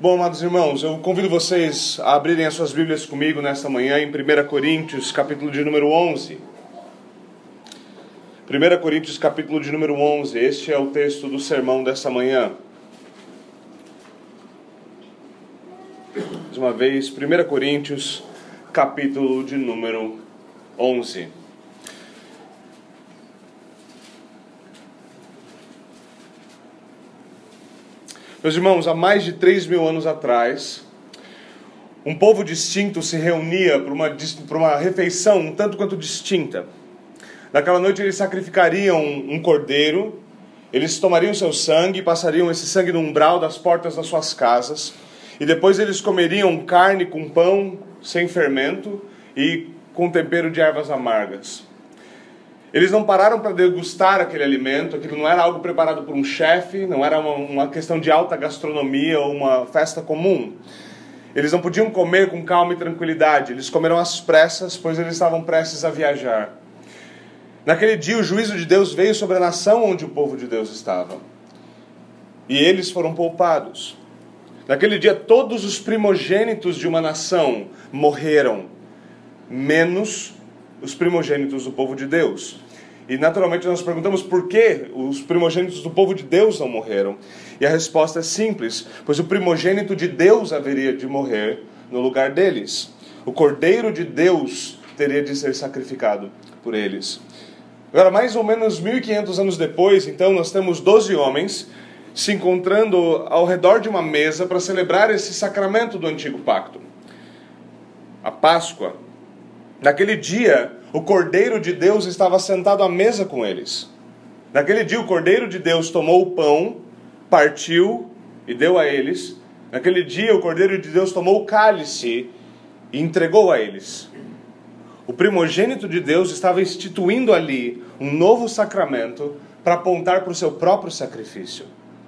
Bom, amados irmãos, eu convido vocês a abrirem as suas Bíblias comigo nesta manhã em 1 Coríntios, capítulo de número 11. 1 Coríntios, capítulo de número 11, este é o texto do sermão desta manhã. Mais uma vez, 1 Coríntios, capítulo de número 11. Meus irmãos, há mais de 3 mil anos atrás, um povo distinto se reunia para uma, para uma refeição um tanto quanto distinta. Naquela noite eles sacrificariam um cordeiro, eles tomariam seu sangue, passariam esse sangue no umbral das portas das suas casas, e depois eles comeriam carne com pão sem fermento e com tempero de ervas amargas. Eles não pararam para degustar aquele alimento, aquilo não era algo preparado por um chefe, não era uma, uma, questão de alta gastronomia ou uma festa comum. Eles não podiam comer com calma e tranquilidade, eles comeram às pressas, pois eles estavam prestes a viajar. Naquele dia, o juízo de Deus veio sobre a nação onde o povo de Deus estava. E eles foram poupados. Naquele dia, todos os primogênitos de uma nação morreram, menos os primogênitos do povo de Deus. E naturalmente nós perguntamos por que os primogênitos do povo de Deus não morreram. E a resposta é simples: pois o primogênito de Deus haveria de morrer no lugar deles. O cordeiro de Deus teria de ser sacrificado por eles. Agora, mais ou menos 1500 anos depois, então, nós temos 12 homens se encontrando ao redor de uma mesa para celebrar esse sacramento do antigo pacto. A Páscoa, Naquele dia, o Cordeiro de Deus estava sentado à mesa com eles. Naquele dia, o Cordeiro de Deus tomou o pão, partiu e deu a eles. Naquele dia, o Cordeiro de Deus tomou o cálice e entregou a eles. O primogênito de Deus estava instituindo ali um novo sacramento para apontar para o seu próprio sacrifício.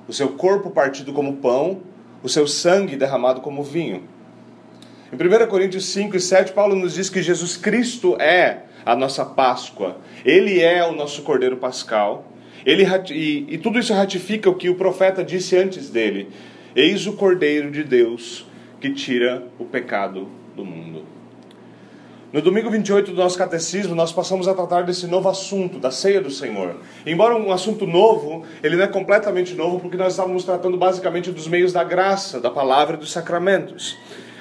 O seu corpo partido como pão, o seu sangue derramado como vinho. Em 1 Coríntios 5 e 7, Paulo nos diz que Jesus Cristo é a nossa Páscoa, ele é o nosso Cordeiro Pascal. Ele, e, e tudo isso ratifica o que o profeta disse antes dele: Eis o Cordeiro de Deus que tira o pecado do mundo. No domingo 28 do nosso catecismo, nós passamos a tratar desse novo assunto, da ceia do Senhor. Embora um assunto novo, ele não é completamente novo, porque nós estávamos tratando basicamente dos meios da graça, da palavra e dos sacramentos.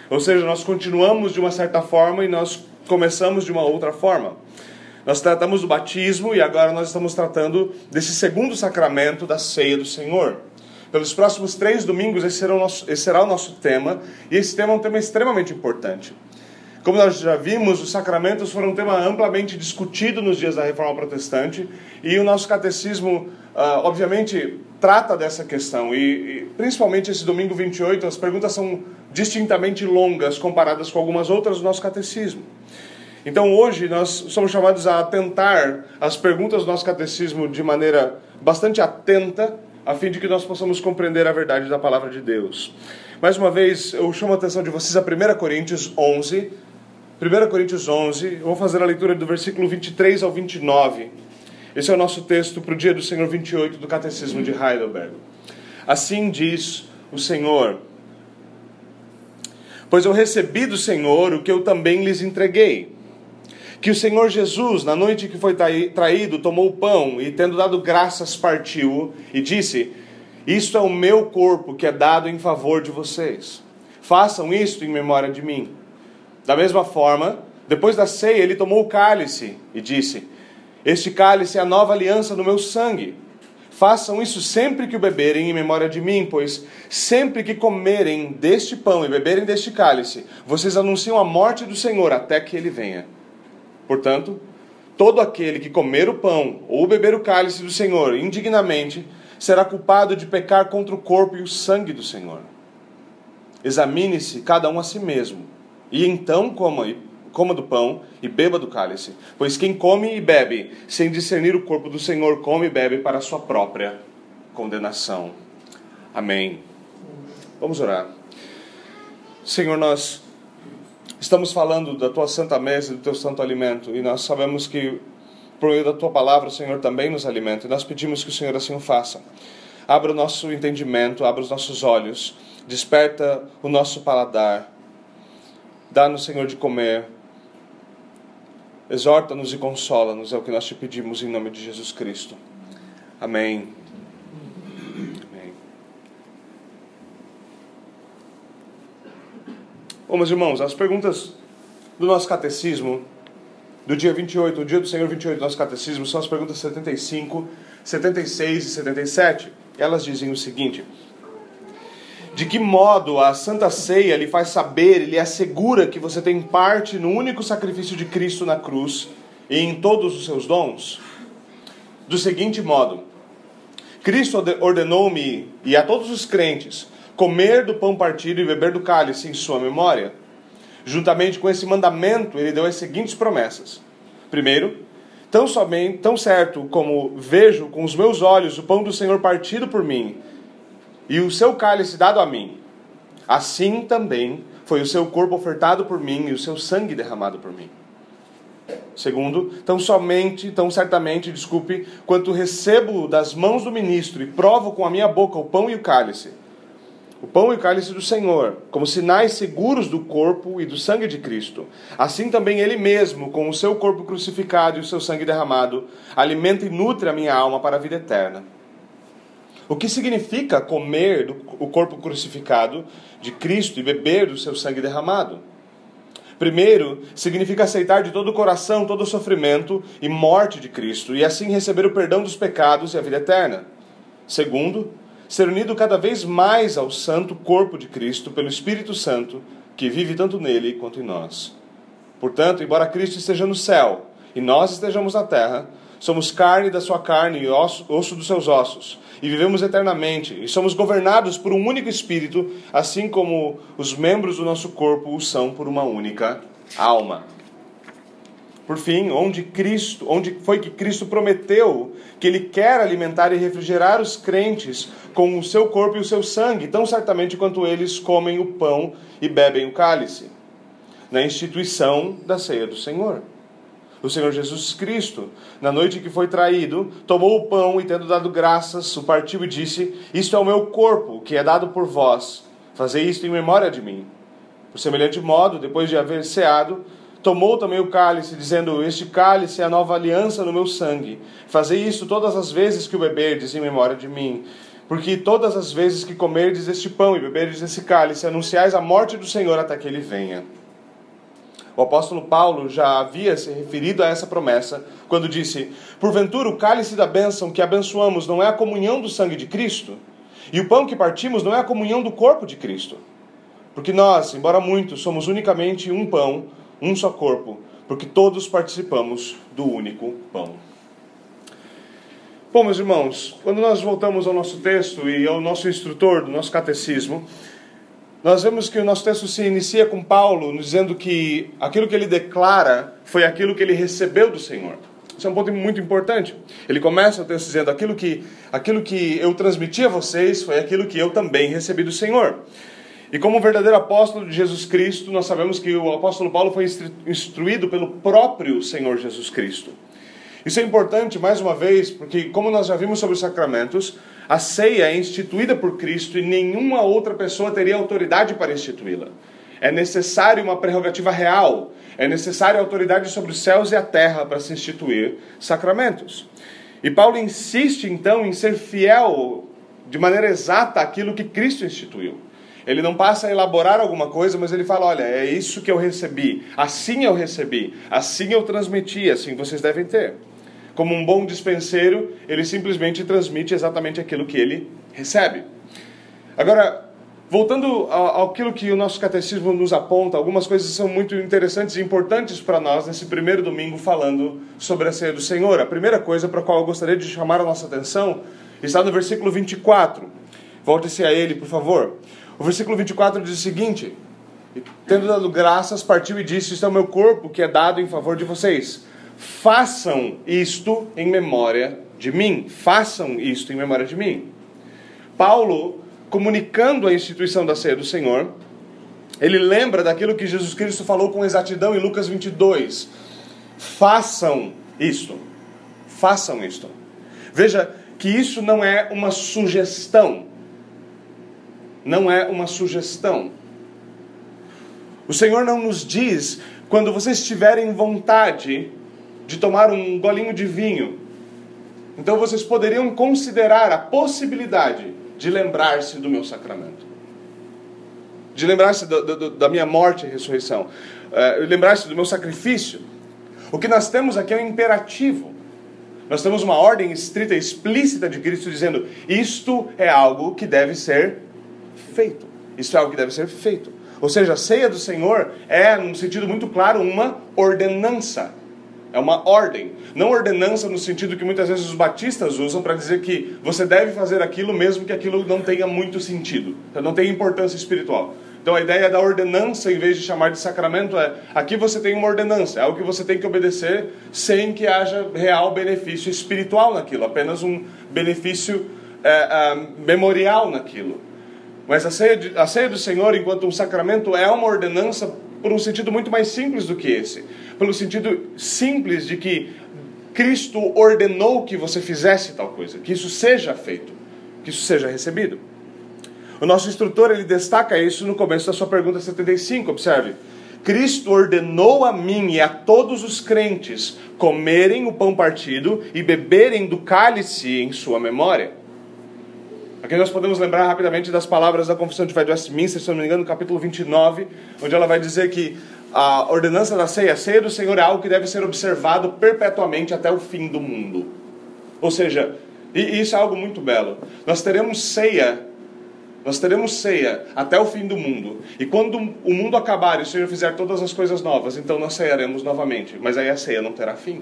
Ou seja, nós continuamos de uma certa forma e nós começamos de uma outra forma. Nós tratamos do batismo e agora nós estamos tratando desse segundo sacramento da ceia do Senhor. Pelos próximos três domingos, esse será, o nosso, será o nosso tema, e esse tema é um tema extremamente importante. Como nós já vimos, os sacramentos foram um tema amplamente discutido nos dias da Reforma Protestante, e o nosso catecismo, uh, obviamente, trata dessa questão. E, e, principalmente esse domingo 28, as perguntas são distintamente longas comparadas com algumas outras do nosso catecismo. Então hoje nós somos chamados a atentar as perguntas do nosso catecismo de maneira bastante atenta, a fim de que nós possamos compreender a verdade da palavra de Deus. Mais uma vez, eu chamo a atenção de vocês a 1 Coríntios 11. 1 Coríntios 11, eu vou fazer a leitura do versículo 23 ao 29. Esse é o nosso texto para o dia do Senhor 28 do Catecismo de Heidelberg. Assim diz o Senhor Pois eu recebi do Senhor o que eu também lhes entreguei. Que o Senhor Jesus, na noite que foi traído, tomou o pão e, tendo dado graças, partiu e disse: Isto é o meu corpo que é dado em favor de vocês. Façam isto em memória de mim. Da mesma forma, depois da ceia, ele tomou o cálice e disse: Este cálice é a nova aliança no meu sangue. Façam isso sempre que o beberem em memória de mim, pois sempre que comerem deste pão e beberem deste cálice, vocês anunciam a morte do Senhor até que ele venha. Portanto, todo aquele que comer o pão ou beber o cálice do Senhor indignamente será culpado de pecar contra o corpo e o sangue do Senhor. Examine-se cada um a si mesmo, e então coma coma do pão e beba do cálice. Pois quem come e bebe, sem discernir o corpo do Senhor, come e bebe para a sua própria condenação. Amém. Vamos orar. Senhor, nós estamos falando da tua santa mesa e do teu santo alimento, e nós sabemos que por meio da tua palavra o Senhor também nos alimenta, e nós pedimos que o Senhor assim o faça. abra o nosso entendimento, abra os nossos olhos, desperta o nosso paladar, dá-nos, Senhor, de comer, exorta-nos e consola-nos, é o que nós te pedimos em nome de Jesus Cristo. Amém. Amém. Bom, meus irmãos, as perguntas do nosso catecismo, do dia 28, o dia do Senhor 28 do nosso catecismo, são as perguntas 75, 76 e 77. Elas dizem o seguinte: De que modo a Santa Ceia lhe faz saber, lhe assegura que você tem parte no único sacrifício de Cristo na cruz e em todos os seus dons? Do seguinte modo: Cristo ordenou-me e a todos os crentes comer do pão partido e beber do cálice em sua memória. Juntamente com esse mandamento, ele deu as seguintes promessas. Primeiro, tão somente, tão certo como vejo com os meus olhos o pão do Senhor partido por mim e o seu cálice dado a mim, assim também foi o seu corpo ofertado por mim e o seu sangue derramado por mim. Segundo, tão somente, tão certamente, desculpe, quanto recebo das mãos do ministro e provo com a minha boca o pão e o cálice, o pão e o cálice do Senhor, como sinais seguros do corpo e do sangue de Cristo. Assim também Ele mesmo, com o seu corpo crucificado e o seu sangue derramado, alimenta e nutre a minha alma para a vida eterna. O que significa comer o corpo crucificado de Cristo e beber do seu sangue derramado? Primeiro, significa aceitar de todo o coração todo o sofrimento e morte de Cristo e assim receber o perdão dos pecados e a vida eterna. Segundo, ser unido cada vez mais ao santo corpo de Cristo pelo Espírito Santo, que vive tanto nele quanto em nós. Portanto, embora Cristo esteja no céu e nós estejamos na terra, somos carne da sua carne e osso, osso dos seus ossos e vivemos eternamente, e somos governados por um único Espírito, assim como os membros do nosso corpo o são por uma única alma. Por fim, onde Cristo, onde foi que Cristo prometeu que ele quer alimentar e refrigerar os crentes com o seu corpo e o seu sangue, tão certamente quanto eles comem o pão e bebem o cálice, na instituição da ceia do Senhor o Senhor Jesus Cristo. Na noite que foi traído, tomou o pão e, tendo dado graças, o partiu e disse: Isto é o meu corpo, que é dado por vós. Fazei isto em memória de mim. Por semelhante modo, depois de haver ceado, tomou também o cálice, dizendo: Este cálice é a nova aliança no meu sangue. Fazei isto todas as vezes que o beberdes em memória de mim. Porque todas as vezes que comerdes este pão e beberdes esse cálice, anunciais a morte do Senhor até que ele venha. O apóstolo Paulo já havia se referido a essa promessa quando disse: Porventura, o cálice da bênção que abençoamos não é a comunhão do sangue de Cristo? E o pão que partimos não é a comunhão do corpo de Cristo? Porque nós, embora muitos, somos unicamente um pão, um só corpo, porque todos participamos do único pão. Bom, meus irmãos, quando nós voltamos ao nosso texto e ao nosso instrutor do nosso catecismo, nós vemos que o nosso texto se inicia com Paulo dizendo que aquilo que ele declara foi aquilo que ele recebeu do Senhor. Isso é um ponto muito importante. Ele começa o texto dizendo: aquilo que, aquilo que eu transmiti a vocês foi aquilo que eu também recebi do Senhor. E como verdadeiro apóstolo de Jesus Cristo, nós sabemos que o apóstolo Paulo foi instruído pelo próprio Senhor Jesus Cristo. Isso é importante, mais uma vez, porque, como nós já vimos sobre os sacramentos, a ceia é instituída por Cristo e nenhuma outra pessoa teria autoridade para instituí-la. É necessário uma prerrogativa real, é necessária autoridade sobre os céus e a terra para se instituir sacramentos. E Paulo insiste então em ser fiel de maneira exata àquilo que Cristo instituiu. Ele não passa a elaborar alguma coisa, mas ele fala: olha, é isso que eu recebi, assim eu recebi, assim eu transmiti, assim vocês devem ter. Como um bom dispenseiro, ele simplesmente transmite exatamente aquilo que ele recebe. Agora, voltando àquilo que o nosso catecismo nos aponta, algumas coisas são muito interessantes e importantes para nós nesse primeiro domingo falando sobre a ceia do Senhor. A primeira coisa para a qual eu gostaria de chamar a nossa atenção está no versículo 24. Volte-se a ele, por favor. O versículo 24 diz o seguinte: Tendo dado graças, partiu e disse: Isto é o meu corpo que é dado em favor de vocês façam isto em memória de mim. Façam isto em memória de mim. Paulo, comunicando a instituição da ceia do Senhor, ele lembra daquilo que Jesus Cristo falou com exatidão em Lucas 22. Façam isto. Façam isto. Veja que isso não é uma sugestão. Não é uma sugestão. O Senhor não nos diz, quando vocês tiverem vontade de tomar um golinho de vinho, então vocês poderiam considerar a possibilidade de lembrar-se do meu sacramento. De lembrar-se da minha morte e ressurreição. Uh, lembrar-se do meu sacrifício. O que nós temos aqui é um imperativo. Nós temos uma ordem estrita, explícita de Cristo dizendo: isto é algo que deve ser feito. Isto é algo que deve ser feito. Ou seja, a ceia do Senhor é, num sentido muito claro, uma ordenança. É uma ordem. Não ordenança no sentido que muitas vezes os batistas usam para dizer que você deve fazer aquilo mesmo que aquilo não tenha muito sentido, não tenha importância espiritual. Então a ideia da ordenança, em vez de chamar de sacramento, é aqui você tem uma ordenança, é algo que você tem que obedecer sem que haja real benefício espiritual naquilo, apenas um benefício é, é, memorial naquilo. Mas a ceia, de, a ceia do Senhor, enquanto um sacramento, é uma ordenança por um sentido muito mais simples do que esse. Pelo sentido simples de que Cristo ordenou que você fizesse tal coisa, que isso seja feito, que isso seja recebido. O nosso instrutor ele destaca isso no começo da sua pergunta 75, observe. Cristo ordenou a mim e a todos os crentes comerem o pão partido e beberem do cálice em sua memória. Aqui nós podemos lembrar rapidamente das palavras da Confissão de de Westminster, se não me engano, no capítulo 29, onde ela vai dizer que a ordenança da ceia, a ceia do Senhor é algo que deve ser observado perpetuamente até o fim do mundo. Ou seja, e isso é algo muito belo. Nós teremos ceia, nós teremos ceia até o fim do mundo. E quando o mundo acabar e o Senhor fizer todas as coisas novas, então nós cearemos novamente. Mas aí a ceia não terá fim.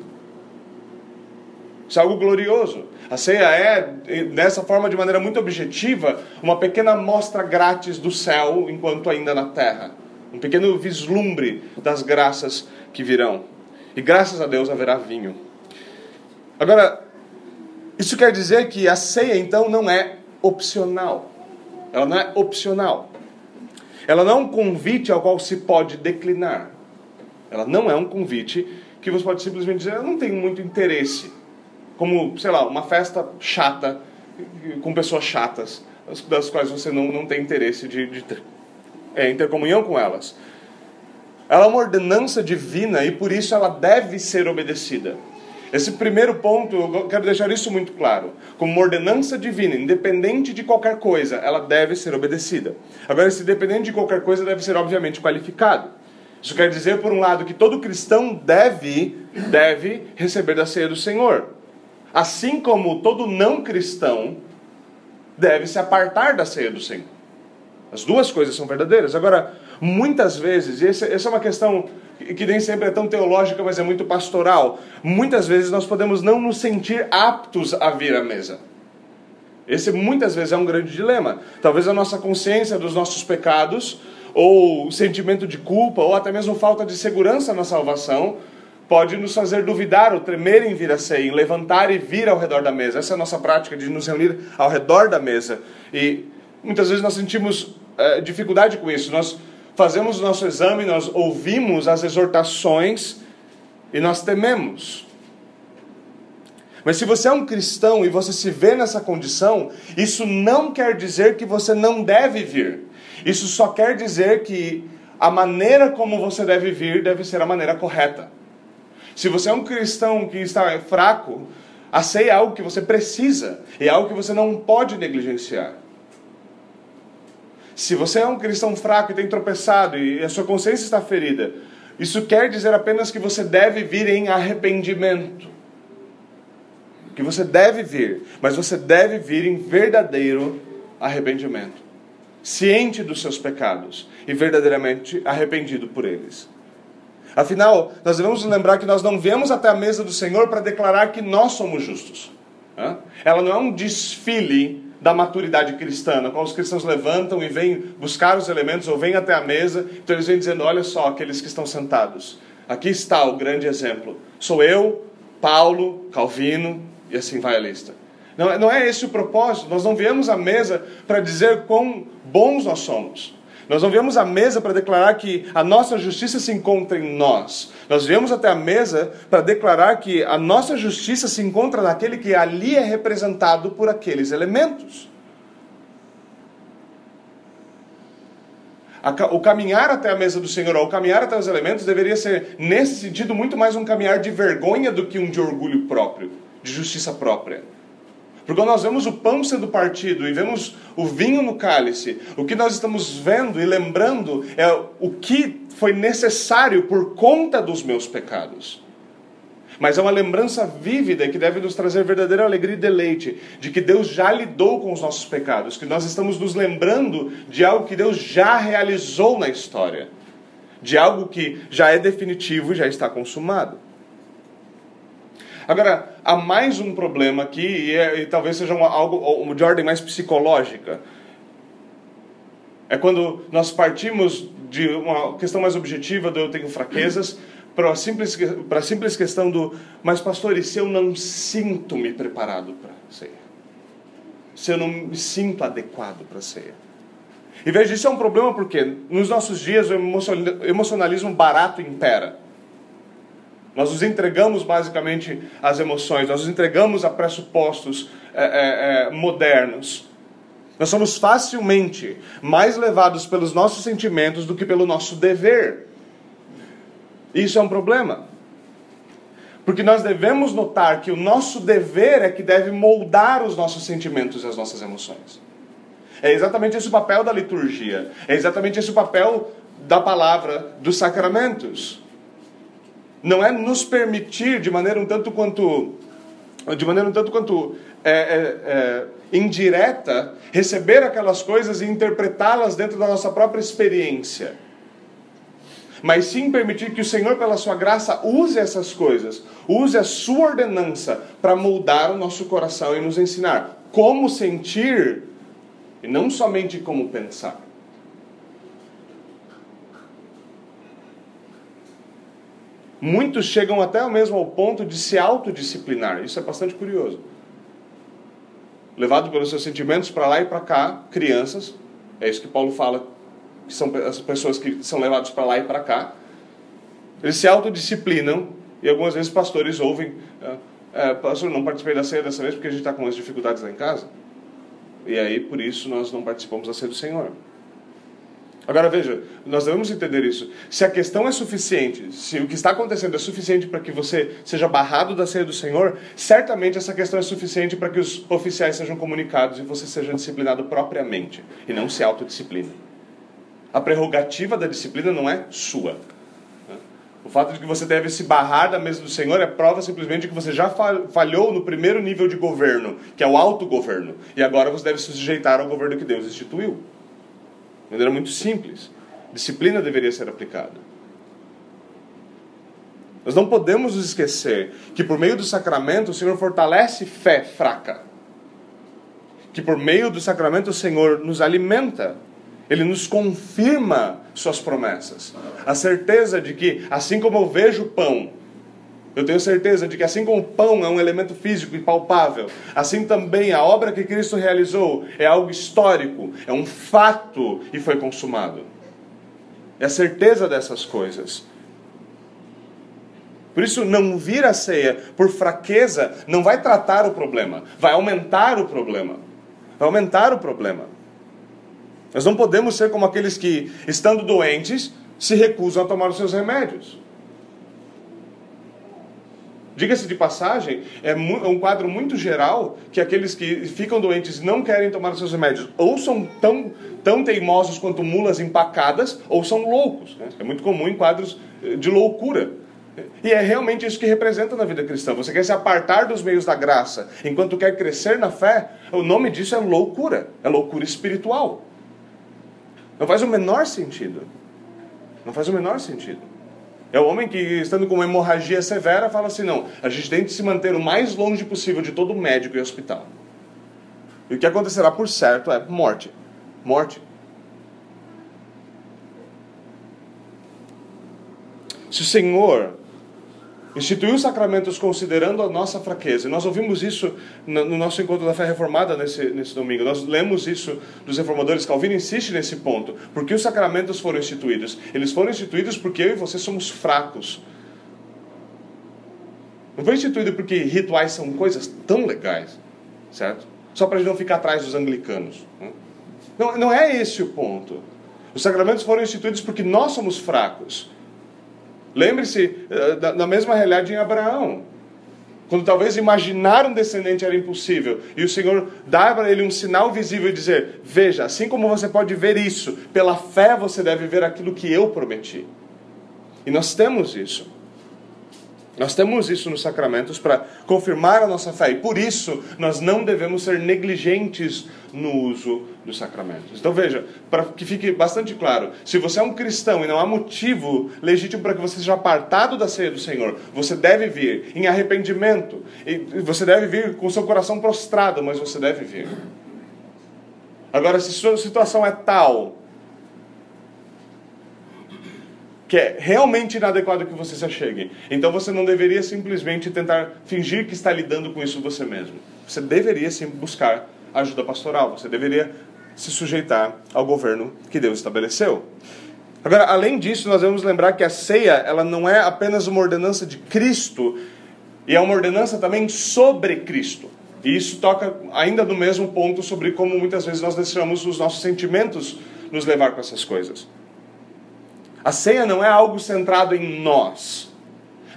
Isso é algo glorioso. A ceia é, dessa forma, de maneira muito objetiva, uma pequena amostra grátis do céu enquanto ainda na terra. Um pequeno vislumbre das graças que virão. E graças a Deus haverá vinho. Agora, isso quer dizer que a ceia então não é opcional. Ela não é opcional. Ela não é um convite ao qual se pode declinar. Ela não é um convite que você pode simplesmente dizer, eu não tenho muito interesse como, sei lá, uma festa chata, com pessoas chatas, das quais você não, não tem interesse de, de é, intercomunhão com elas. Ela é uma ordenança divina e por isso ela deve ser obedecida. Esse primeiro ponto, eu quero deixar isso muito claro. Como uma ordenança divina, independente de qualquer coisa, ela deve ser obedecida. Agora, esse independente de qualquer coisa deve ser, obviamente, qualificado. Isso quer dizer, por um lado, que todo cristão deve, deve receber da ceia do Senhor. Assim como todo não cristão deve se apartar da ceia do Senhor. As duas coisas são verdadeiras. Agora, muitas vezes, e essa é uma questão que nem sempre é tão teológica, mas é muito pastoral, muitas vezes nós podemos não nos sentir aptos a vir à mesa. Esse muitas vezes é um grande dilema. Talvez a nossa consciência dos nossos pecados, ou sentimento de culpa, ou até mesmo falta de segurança na salvação, pode nos fazer duvidar ou tremer em vir a ceia, em levantar e vir ao redor da mesa. Essa é a nossa prática de nos reunir ao redor da mesa. E muitas vezes nós sentimos é, dificuldade com isso. Nós fazemos o nosso exame, nós ouvimos as exortações e nós tememos. Mas se você é um cristão e você se vê nessa condição, isso não quer dizer que você não deve vir. Isso só quer dizer que a maneira como você deve vir deve ser a maneira correta. Se você é um cristão que está fraco, a ceia é algo que você precisa, é algo que você não pode negligenciar. Se você é um cristão fraco e tem tropeçado e a sua consciência está ferida, isso quer dizer apenas que você deve vir em arrependimento. Que você deve vir, mas você deve vir em verdadeiro arrependimento. Ciente dos seus pecados e verdadeiramente arrependido por eles. Afinal, nós devemos lembrar que nós não viemos até a mesa do Senhor para declarar que nós somos justos. Ela não é um desfile da maturidade cristã, no qual os cristãos levantam e vêm buscar os elementos ou vêm até a mesa, então eles vêm dizendo: olha só, aqueles que estão sentados. Aqui está o grande exemplo. Sou eu, Paulo, Calvino, e assim vai a lista. Não, não é esse o propósito. Nós não viemos à mesa para dizer quão bons nós somos. Nós não viemos à mesa para declarar que a nossa justiça se encontra em nós. Nós viemos até a mesa para declarar que a nossa justiça se encontra naquele que ali é representado por aqueles elementos. O caminhar até a mesa do Senhor, ou o caminhar até os elementos, deveria ser, nesse sentido, muito mais um caminhar de vergonha do que um de orgulho próprio, de justiça própria. Porque quando nós vemos o pão sendo partido e vemos o vinho no cálice, o que nós estamos vendo e lembrando é o que foi necessário por conta dos meus pecados. Mas é uma lembrança vívida que deve nos trazer verdadeira alegria e deleite de que Deus já lidou com os nossos pecados, que nós estamos nos lembrando de algo que Deus já realizou na história, de algo que já é definitivo e já está consumado. Agora, há mais um problema aqui, e, é, e talvez seja uma, algo de ordem mais psicológica. É quando nós partimos de uma questão mais objetiva do eu tenho fraquezas, para a simples, para a simples questão do, mas pastor, e se eu não sinto-me preparado para a ceia? Se eu não me sinto adequado para a ceia? E veja, isso é um problema porque nos nossos dias o emocionalismo barato impera. Nós nos entregamos basicamente às emoções, nós nos entregamos a pressupostos é, é, é, modernos. Nós somos facilmente mais levados pelos nossos sentimentos do que pelo nosso dever. Isso é um problema. Porque nós devemos notar que o nosso dever é que deve moldar os nossos sentimentos e as nossas emoções. É exatamente esse o papel da liturgia. É exatamente esse o papel da palavra dos sacramentos. Não é nos permitir de maneira um tanto quanto de maneira um tanto quanto é, é, é, indireta receber aquelas coisas e interpretá-las dentro da nossa própria experiência mas sim permitir que o Senhor, pela sua graça, use essas coisas, use a sua ordenança para moldar o nosso coração e nos ensinar como sentir e não somente como pensar. Muitos chegam até mesmo ao ponto de se autodisciplinar. Isso é bastante curioso. Levado pelos seus sentimentos para lá e para cá, crianças, é isso que Paulo fala que são as pessoas que são levadas para lá e para cá, eles se autodisciplinam e algumas vezes pastores ouvem: é, Pastor, não participei da ceia dessa vez porque a gente está com umas dificuldades lá em casa. E aí, por isso, nós não participamos da ceia do Senhor. Agora veja, nós devemos entender isso. Se a questão é suficiente, se o que está acontecendo é suficiente para que você seja barrado da ceia do Senhor, certamente essa questão é suficiente para que os oficiais sejam comunicados e você seja disciplinado propriamente e não se autodisciplina. A prerrogativa da disciplina não é sua. O fato de que você deve se barrar da mesa do Senhor é prova simplesmente de que você já falhou no primeiro nível de governo, que é o autogoverno. E agora você deve se sujeitar ao governo que Deus instituiu. De maneira muito simples. Disciplina deveria ser aplicada. Nós não podemos nos esquecer que por meio do sacramento o Senhor fortalece fé fraca. Que por meio do sacramento o Senhor nos alimenta ele nos confirma suas promessas. A certeza de que, assim como eu vejo o pão, eu tenho certeza de que, assim como o pão é um elemento físico e palpável, assim também a obra que Cristo realizou é algo histórico, é um fato e foi consumado. É a certeza dessas coisas. Por isso, não vir a ceia por fraqueza não vai tratar o problema, vai aumentar o problema. Vai aumentar o problema. Nós não podemos ser como aqueles que, estando doentes, se recusam a tomar os seus remédios. Diga-se de passagem, é, é um quadro muito geral que aqueles que ficam doentes não querem tomar os seus remédios ou são tão, tão teimosos quanto mulas empacadas ou são loucos. Né? É muito comum em quadros eh, de loucura. E é realmente isso que representa na vida cristã. Você quer se apartar dos meios da graça enquanto quer crescer na fé, o nome disso é loucura, é loucura espiritual. Não faz o menor sentido. Não faz o menor sentido. É o homem que, estando com uma hemorragia severa, fala assim: não, a gente tem que se manter o mais longe possível de todo médico e hospital. E o que acontecerá, por certo, é morte. Morte. Se o Senhor, instituiu os sacramentos considerando a nossa fraqueza. E nós ouvimos isso no nosso encontro da fé reformada nesse, nesse domingo. Nós lemos isso dos reformadores. Calvino insiste nesse ponto. Porque os sacramentos foram instituídos? Eles foram instituídos porque eu e você somos fracos. Não foi instituído porque rituais são coisas tão legais, certo? Só para a gente não ficar atrás dos anglicanos. Né? Não, não é esse o ponto. Os sacramentos foram instituídos porque nós somos fracos. Lembre-se eh, da, mesma realidade em Abraão. Quando talvez imaginar um descendente era impossível, e o Senhor dá para ele um sinal visível e dizer: Veja, assim como você pode ver isso, pela fé você deve ver aquilo que eu prometi. E nós temos isso. Nós temos isso nos sacramentos para confirmar a nossa fé e por isso nós não devemos ser negligentes no uso dos sacramentos. Então veja, para que fique bastante claro, se você é um cristão e não há motivo legítimo para que você seja apartado da ceia do Senhor, você deve vir em arrependimento, você deve vir com seu coração prostrado, mas você deve vir. Agora, se sua situação é tal que é realmente inadequado que você se achegue. Então você não deveria simplesmente tentar fingir que está lidando com isso você mesmo. Você deveria sim buscar ajuda pastoral, você deveria se sujeitar ao governo que Deus estabeleceu. Agora, além disso, nós devemos lembrar que a ceia, ela não é apenas uma ordenança de Cristo, e é uma ordenança também sobre Cristo. E isso toca ainda no mesmo ponto sobre como muitas vezes nós deixamos os nossos sentimentos nos levar com essas coisas. A ceia não é algo centrado em nós.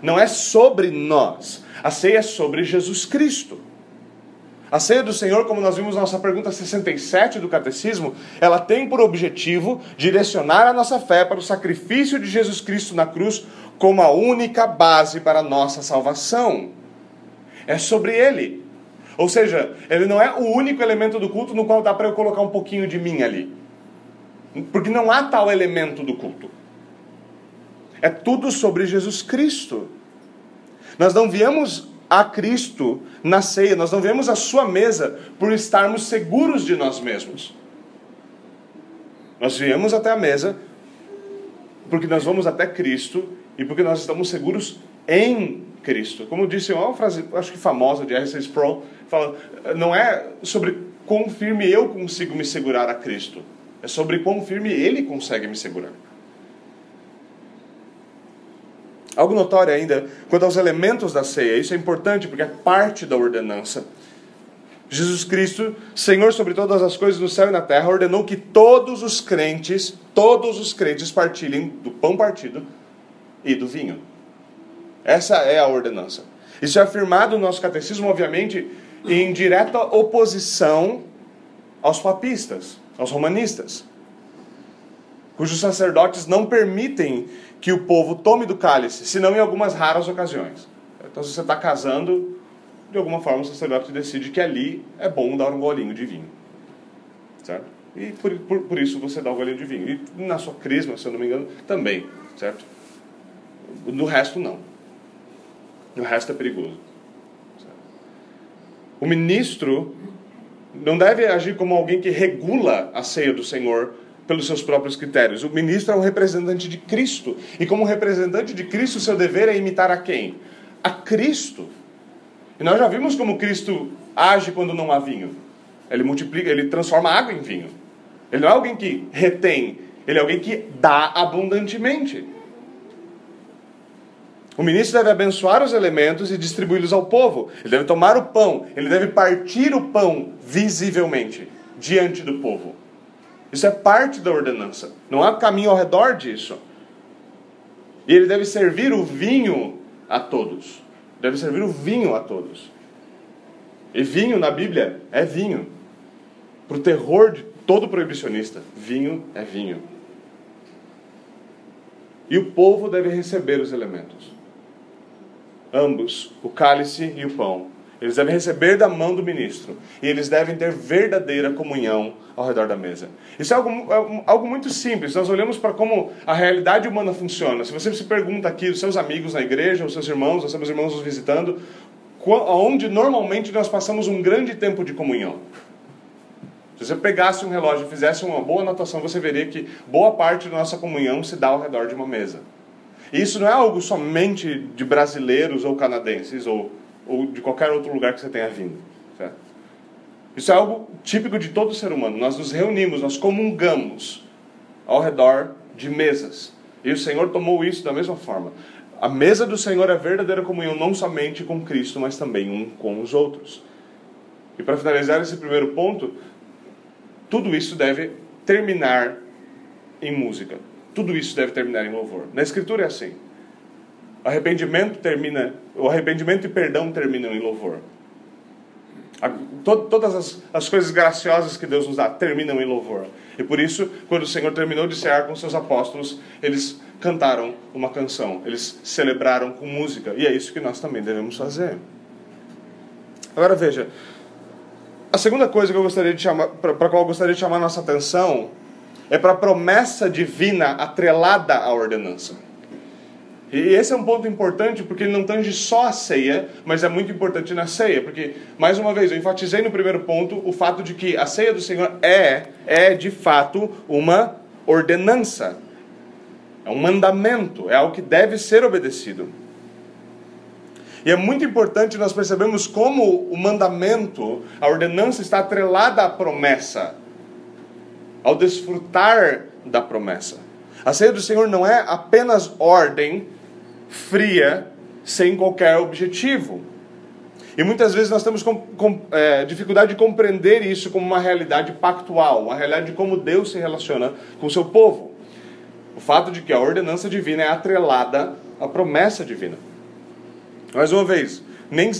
Não é sobre nós. A ceia é sobre Jesus Cristo. A ceia do Senhor, como nós vimos na nossa pergunta 67 do Catecismo, ela tem por objetivo direcionar a nossa fé para o sacrifício de Jesus Cristo na cruz como a única base para a nossa salvação. É sobre Ele. Ou seja, Ele não é o único elemento do culto no qual dá para eu colocar um pouquinho de mim ali. Porque não há tal elemento do culto. É tudo sobre Jesus Cristo. Nós não viemos a Cristo na ceia, nós não viemos a sua mesa por estarmos seguros de nós mesmos. Nós viemos até a mesa porque nós vamos até Cristo e porque nós estamos seguros em Cristo. Como disse uma frase, acho que famosa de R.C. Sproul, fala, não é sobre quão firme eu consigo me segurar a Cristo, é sobre quão firme Ele consegue me segurar. Algo notório ainda quanto aos elementos da ceia. Isso é importante porque é parte da ordenança. Jesus Cristo, Senhor sobre todas as coisas no céu e na terra, ordenou que todos os crentes, todos os crentes partilhem do pão partido e do vinho. Essa é a ordenança. Isso é afirmado no nosso catecismo, obviamente, em direta oposição aos papistas, aos romanistas, cujos sacerdotes não permitem que o povo tome do cálice, senão em algumas raras ocasiões. Então, se você está casando, de alguma forma o sacerdote decide que ali é bom dar um golinho de vinho. Certo? E por, por, por isso você dá um golinho de vinho. E na sua crisma, se eu não me engano, também. Certo? No resto, não. No resto é perigoso. Certo? O ministro não deve agir como alguém que regula a ceia do Senhor pelos seus próprios critérios. O ministro é um representante de Cristo. E como representante de Cristo, seu dever é imitar a quem? A Cristo. E nós já vimos como Cristo age quando não há vinho. Ele multiplica, ele transforma água em vinho. Ele não é alguém que retém, ele é alguém que dá abundantemente. O ministro deve abençoar os elementos e distribuí-los ao povo. Ele deve tomar o pão, ele deve partir o pão visivelmente diante do povo. Isso é parte da ordenança. Não há caminho ao redor disso. E ele deve servir o vinho a todos. Deve servir o vinho a todos. E vinho na Bíblia é vinho. Para o terror de todo proibicionista, vinho é vinho. E o povo deve receber os elementos. Ambos, o cálice e o pão. Eles devem receber da mão do ministro. E eles devem ter verdadeira comunhão ao redor da mesa. Isso é algo, é algo muito simples. Nós olhamos para como a realidade humana funciona. Se você se pergunta aqui, os seus amigos na igreja, os seus irmãos, os seus irmãos nos visitando, onde normalmente nós passamos um grande tempo de comunhão. Se você pegasse um relógio e fizesse uma boa anotação, você veria que boa parte da nossa comunhão se dá ao redor de uma mesa. E isso não é algo somente de brasileiros ou canadenses ou, ou de qualquer outro lugar que você tenha vindo. Certo? Isso é algo típico de todo ser humano. Nós nos reunimos, nós comungamos ao redor de mesas. E o Senhor tomou isso da mesma forma. A mesa do Senhor é verdadeira comunhão não somente com Cristo, mas também um com os outros. E para finalizar esse primeiro ponto, tudo isso deve terminar em música. Tudo isso deve terminar em louvor. Na Escritura é assim. Arrependimento termina, o arrependimento e perdão terminam em louvor. Todas as, as coisas graciosas que Deus nos dá terminam em louvor. E por isso, quando o Senhor terminou de cear com seus apóstolos, eles cantaram uma canção, eles celebraram com música. E é isso que nós também devemos fazer. Agora veja, a segunda coisa que eu gostaria de chamar, para a qual eu gostaria de chamar a nossa atenção é para a promessa divina atrelada à ordenança. E esse é um ponto importante porque ele não tange só a ceia, mas é muito importante na ceia, porque mais uma vez eu enfatizei no primeiro ponto o fato de que a ceia do Senhor é é de fato uma ordenança. É um mandamento, é algo que deve ser obedecido. E é muito importante nós percebemos como o mandamento, a ordenança está atrelada à promessa ao desfrutar da promessa. A ceia do Senhor não é apenas ordem fria, sem qualquer objetivo. E muitas vezes nós temos com, com, é, dificuldade de compreender isso como uma realidade pactual, uma realidade de como Deus se relaciona com o seu povo. O fato de que a ordenança divina é atrelada à promessa divina. Mais uma vez, nem,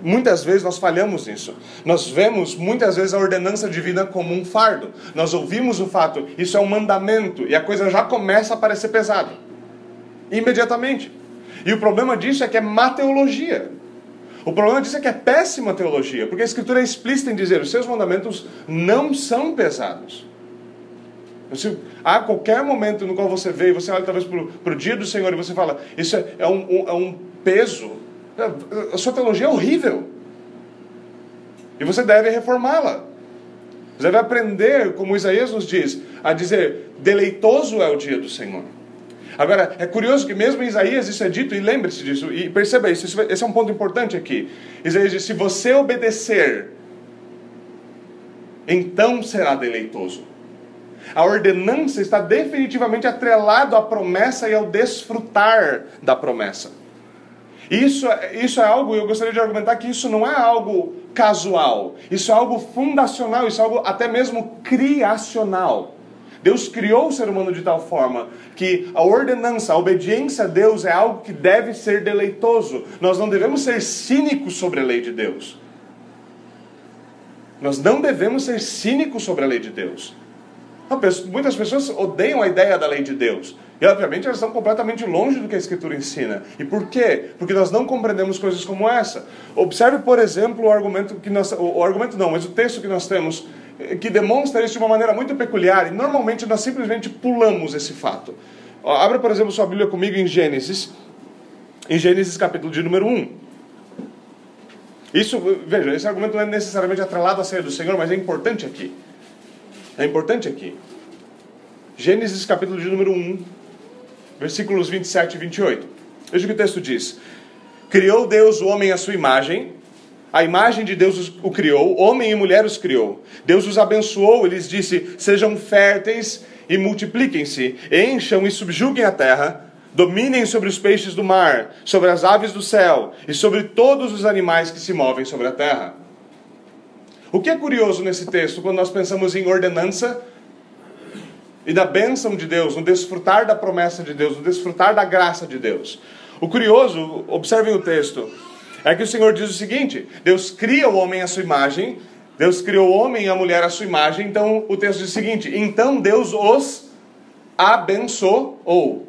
muitas vezes nós falhamos nisso. Nós vemos muitas vezes a ordenança divina como um fardo. Nós ouvimos o fato, isso é um mandamento, e a coisa já começa a parecer pesada. Imediatamente. E o problema disso é que é má teologia. O problema disso é que é péssima teologia, porque a Escritura é explícita em dizer os seus mandamentos não são pesados. Se, há qualquer momento no qual você vê, e você olha talvez para o dia do Senhor e você fala, isso é, é um, um, é um peso a sua teologia é horrível. E você deve reformá-la. Você deve aprender, como Isaías nos diz, a dizer: deleitoso é o dia do Senhor. Agora, é curioso que mesmo em Isaías isso é dito, e lembre-se disso, e perceba isso, esse é um ponto importante aqui. Isaías diz: se você obedecer, então será deleitoso. A ordenança está definitivamente atrelado à promessa e ao desfrutar da promessa. Isso, isso é algo, eu gostaria de argumentar que isso não é algo casual, isso é algo fundacional, isso é algo até mesmo criacional. Deus criou o ser humano de tal forma que a ordenança, a obediência a Deus é algo que deve ser deleitoso. Nós não devemos ser cínicos sobre a lei de Deus. Nós não devemos ser cínicos sobre a lei de Deus. Muitas pessoas odeiam a ideia da lei de Deus. E obviamente elas estão completamente longe do que a Escritura ensina. E por quê? Porque nós não compreendemos coisas como essa. Observe, por exemplo, o argumento que nós. O argumento não, mas o texto que nós temos que demonstra isso de uma maneira muito peculiar. E normalmente nós simplesmente pulamos esse fato. Abra, por exemplo, sua Bíblia comigo em Gênesis. Em Gênesis capítulo de número 1. Isso, veja, esse argumento não é necessariamente atrelado à ceia do Senhor, mas é importante aqui. É importante aqui. Gênesis capítulo de número 1, versículos 27 e 28. Veja o que o texto diz: Criou Deus o homem à sua imagem, a imagem de Deus o criou, homem e mulher os criou. Deus os abençoou e lhes disse: Sejam férteis e multipliquem-se, encham e subjuguem a terra, dominem sobre os peixes do mar, sobre as aves do céu e sobre todos os animais que se movem sobre a terra. O que é curioso nesse texto, quando nós pensamos em ordenança, e da bênção de Deus, no desfrutar da promessa de Deus, no desfrutar da graça de Deus. O curioso, observem o texto, é que o Senhor diz o seguinte: Deus cria o homem à sua imagem, Deus criou o homem e a mulher à sua imagem, então o texto diz o seguinte: então Deus os abençoou.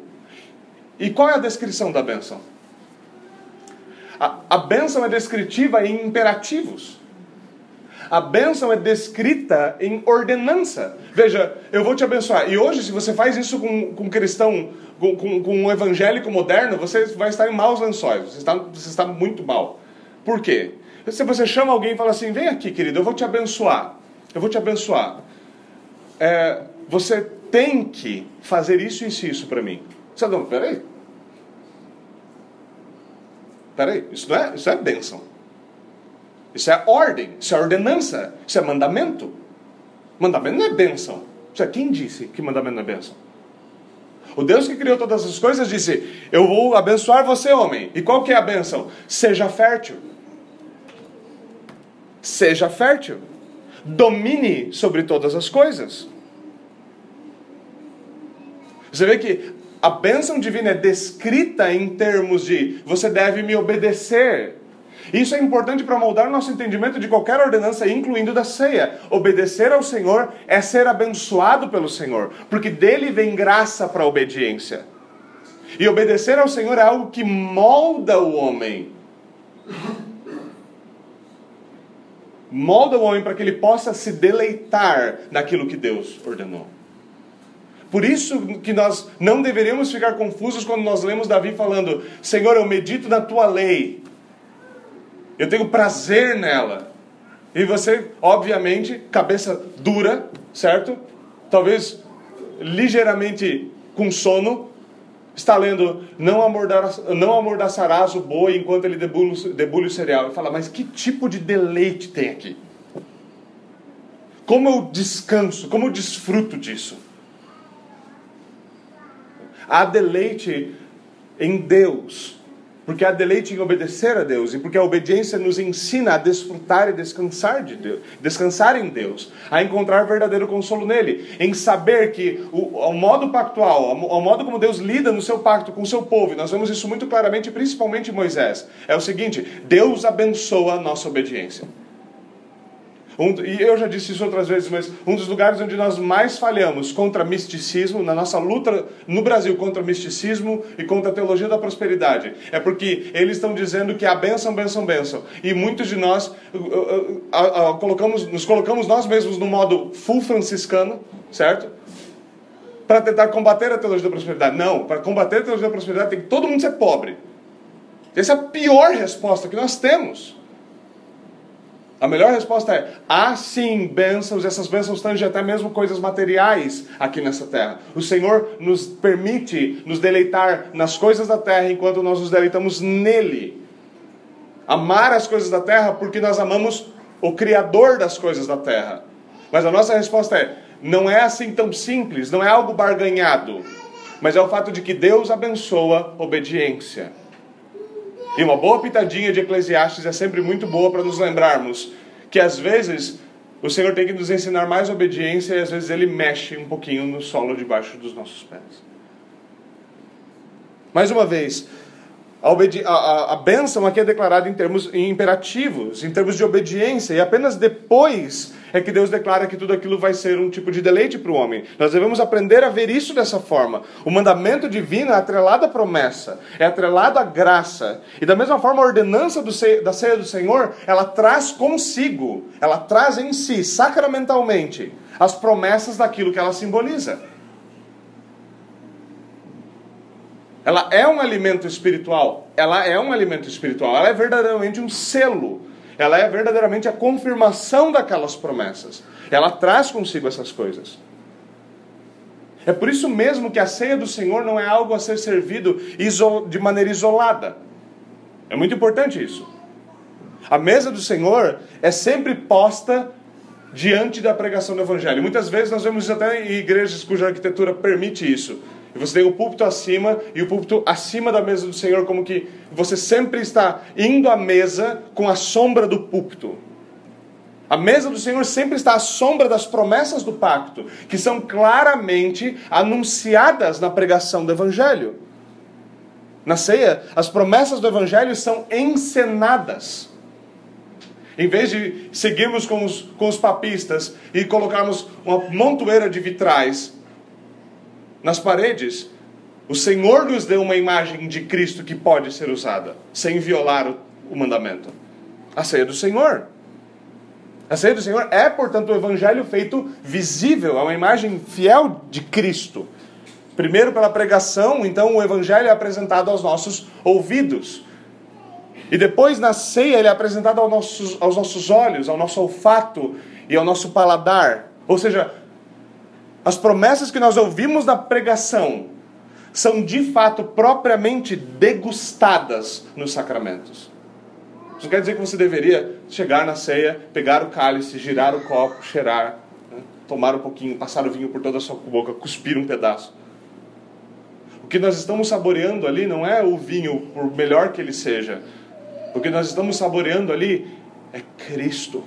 E qual é a descrição da bênção? A, a bênção é descritiva em imperativos. A bênção é descrita em ordenança. Veja, eu vou te abençoar. E hoje, se você faz isso com, com um cristão, com, com, um evangélico moderno, você vai estar em maus lençóis. Você está, você está muito mal. Por quê? Se você chama alguém e fala assim: vem aqui, querido, eu vou te abençoar. Eu vou te abençoar. É, você tem que fazer isso e isso, isso para mim. Você não, peraí. peraí, isso não é, isso é bênção. Isso é ordem, isso é ordenança, isso é mandamento. Mandamento não é bênção. Isso é quem disse que mandamento não é bênção? O Deus que criou todas as coisas disse: Eu vou abençoar você, homem. E qual que é a bênção? Seja fértil. Seja fértil. Domine sobre todas as coisas. Você vê que a bênção divina é descrita em termos de você deve me obedecer. Isso é importante para moldar nosso entendimento de qualquer ordenança, incluindo da ceia. Obedecer ao Senhor é ser abençoado pelo Senhor, porque dele vem graça para a obediência. E obedecer ao Senhor é algo que molda o homem. Molda o homem para que ele possa se deleitar naquilo que Deus ordenou. Por isso que nós não deveríamos ficar confusos quando nós lemos Davi falando: Senhor, eu medito na tua lei, eu tenho prazer nela. E você, obviamente, cabeça dura, certo? Talvez ligeiramente com sono, está lendo não, amordaçarás o boi enquanto ele debulha o cereal. E fala, mas que tipo de deleite tem aqui? Como eu descanso, como eu desfruto disso? Há deleite em Deus, porque há deleite em obedecer a Deus, e porque a obediência nos ensina a desfrutar e descansar de Deus, descansar em Deus, a encontrar verdadeiro consolo nele, em saber que o, o modo pactual, o, o modo como Deus lida no seu pacto com o seu povo, e nós vemos isso muito claramente, principalmente em Moisés, é o seguinte: Deus abençoa a nossa obediência. Um, e eu já disse isso outras vezes, mas um dos lugares onde nós mais falhamos contra misticismo, na nossa luta no Brasil contra misticismo e contra a teologia da prosperidade, é porque eles estão dizendo que a benção, benção, benção. E muitos de nós uh, uh, uh, colocamos, nos colocamos nós mesmos no modo full franciscano, certo? Para tentar combater a teologia da prosperidade. Não, para combater a teologia da prosperidade tem que todo mundo ser pobre. Essa é a pior resposta que nós temos. A melhor resposta é: há sim bênçãos, essas bênçãos tangem até mesmo coisas materiais aqui nessa terra. O Senhor nos permite nos deleitar nas coisas da terra enquanto nós nos deleitamos nele. Amar as coisas da terra porque nós amamos o Criador das coisas da terra. Mas a nossa resposta é: não é assim tão simples, não é algo barganhado, mas é o fato de que Deus abençoa obediência. E uma boa pitadinha de Eclesiastes é sempre muito boa para nos lembrarmos que às vezes o Senhor tem que nos ensinar mais obediência e às vezes ele mexe um pouquinho no solo debaixo dos nossos pés. Mais uma vez, a, a, a bênção aqui é declarada em termos em imperativos, em termos de obediência, e apenas depois é que Deus declara que tudo aquilo vai ser um tipo de deleite para o homem. Nós devemos aprender a ver isso dessa forma. O mandamento divino é atrelado à promessa, é atrelado à graça. E da mesma forma, a ordenança da ceia do Senhor, ela traz consigo, ela traz em si, sacramentalmente, as promessas daquilo que ela simboliza. Ela é um alimento espiritual. Ela é um alimento espiritual. Ela é verdadeiramente um selo. Ela é verdadeiramente a confirmação daquelas promessas. Ela traz consigo essas coisas. É por isso mesmo que a ceia do Senhor não é algo a ser servido de maneira isolada. É muito importante isso. A mesa do Senhor é sempre posta diante da pregação do Evangelho. Muitas vezes nós vemos até em igrejas cuja arquitetura permite isso. E você tem o púlpito acima e o púlpito acima da mesa do Senhor, como que você sempre está indo à mesa com a sombra do púlpito. A mesa do Senhor sempre está à sombra das promessas do pacto, que são claramente anunciadas na pregação do Evangelho. Na ceia, as promessas do Evangelho são encenadas. Em vez de seguirmos com os, com os papistas e colocarmos uma montoeira de vitrais nas paredes, o Senhor nos deu uma imagem de Cristo que pode ser usada, sem violar o, mandamento. A ceia do Senhor. A ceia do Senhor é, portanto, o evangelho feito visível, é uma imagem fiel de Cristo. Primeiro pela pregação, então o evangelho é apresentado aos nossos ouvidos. E depois na ceia ele é apresentado aos nossos, aos nossos olhos, ao nosso olfato e ao nosso paladar. Ou seja, as promessas que nós ouvimos na pregação são de fato propriamente degustadas nos sacramentos. Isso quer dizer que você deveria chegar na ceia, pegar o cálice, girar o copo, cheirar, né? tomar um pouquinho, passar o vinho por toda a sua boca, cuspir um pedaço. O que nós estamos saboreando ali não é o vinho, por melhor que ele seja. O que nós estamos saboreando ali é Cristo.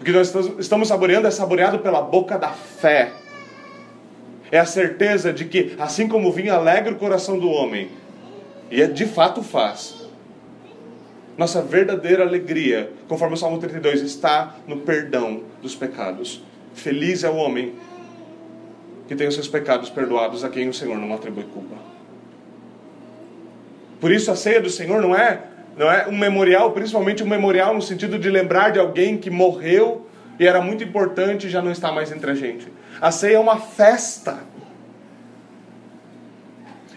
O que nós estamos saboreando é saboreado pela boca da fé. É a certeza de que, assim como o vinho alegra o coração do homem, e é de fato faz, nossa verdadeira alegria, conforme o Salmo 32, está no perdão dos pecados. Feliz é o homem que tem os seus pecados perdoados, a quem o Senhor não atribui culpa. Por isso a ceia do Senhor não é, não é um memorial, principalmente um memorial no sentido de lembrar de alguém que morreu e era muito importante e já não está mais entre a gente. A ceia é uma festa.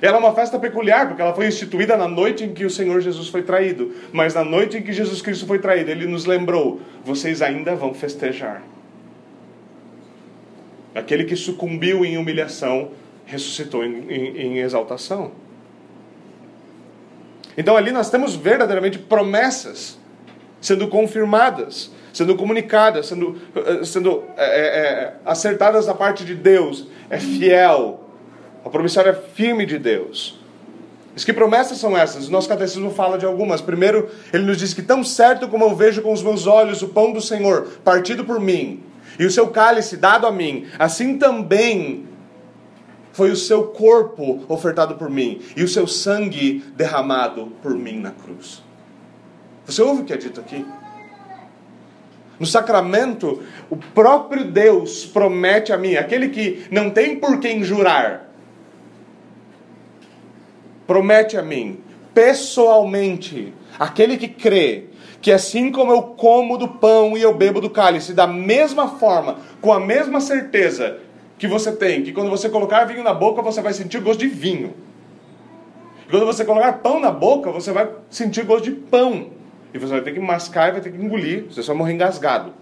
Ela é uma festa peculiar, porque ela foi instituída na noite em que o Senhor Jesus foi traído. Mas na noite em que Jesus Cristo foi traído, ele nos lembrou: vocês ainda vão festejar. Aquele que sucumbiu em humilhação ressuscitou em, em, em exaltação. Então ali nós temos verdadeiramente promessas sendo confirmadas, sendo comunicadas, sendo, eh, sendo é, é, acertadas da parte de Deus. É fiel, a promissória é firme de Deus. Mas que promessas são essas? O nosso catecismo fala de algumas. Primeiro, ele nos diz que tão certo como eu vejo com os meus olhos o pão do Senhor partido por mim, e o seu cálice dado a mim, assim também foi o seu corpo ofertado por mim, e o seu sangue derramado por mim na cruz. Você ouve o que é dito aqui? No sacramento, o próprio Deus promete a mim, aquele que não tem por quem jurar, promete a mim, pessoalmente, aquele que crê, que assim como eu como do pão e eu bebo do cálice, da mesma forma, com a mesma certeza que você tem, que quando você colocar vinho na boca, você vai sentir gosto de vinho. E quando você colocar pão na boca, você vai sentir gosto de pão. E você vai ter que mascar e vai ter que engolir, você só morrer engasgado.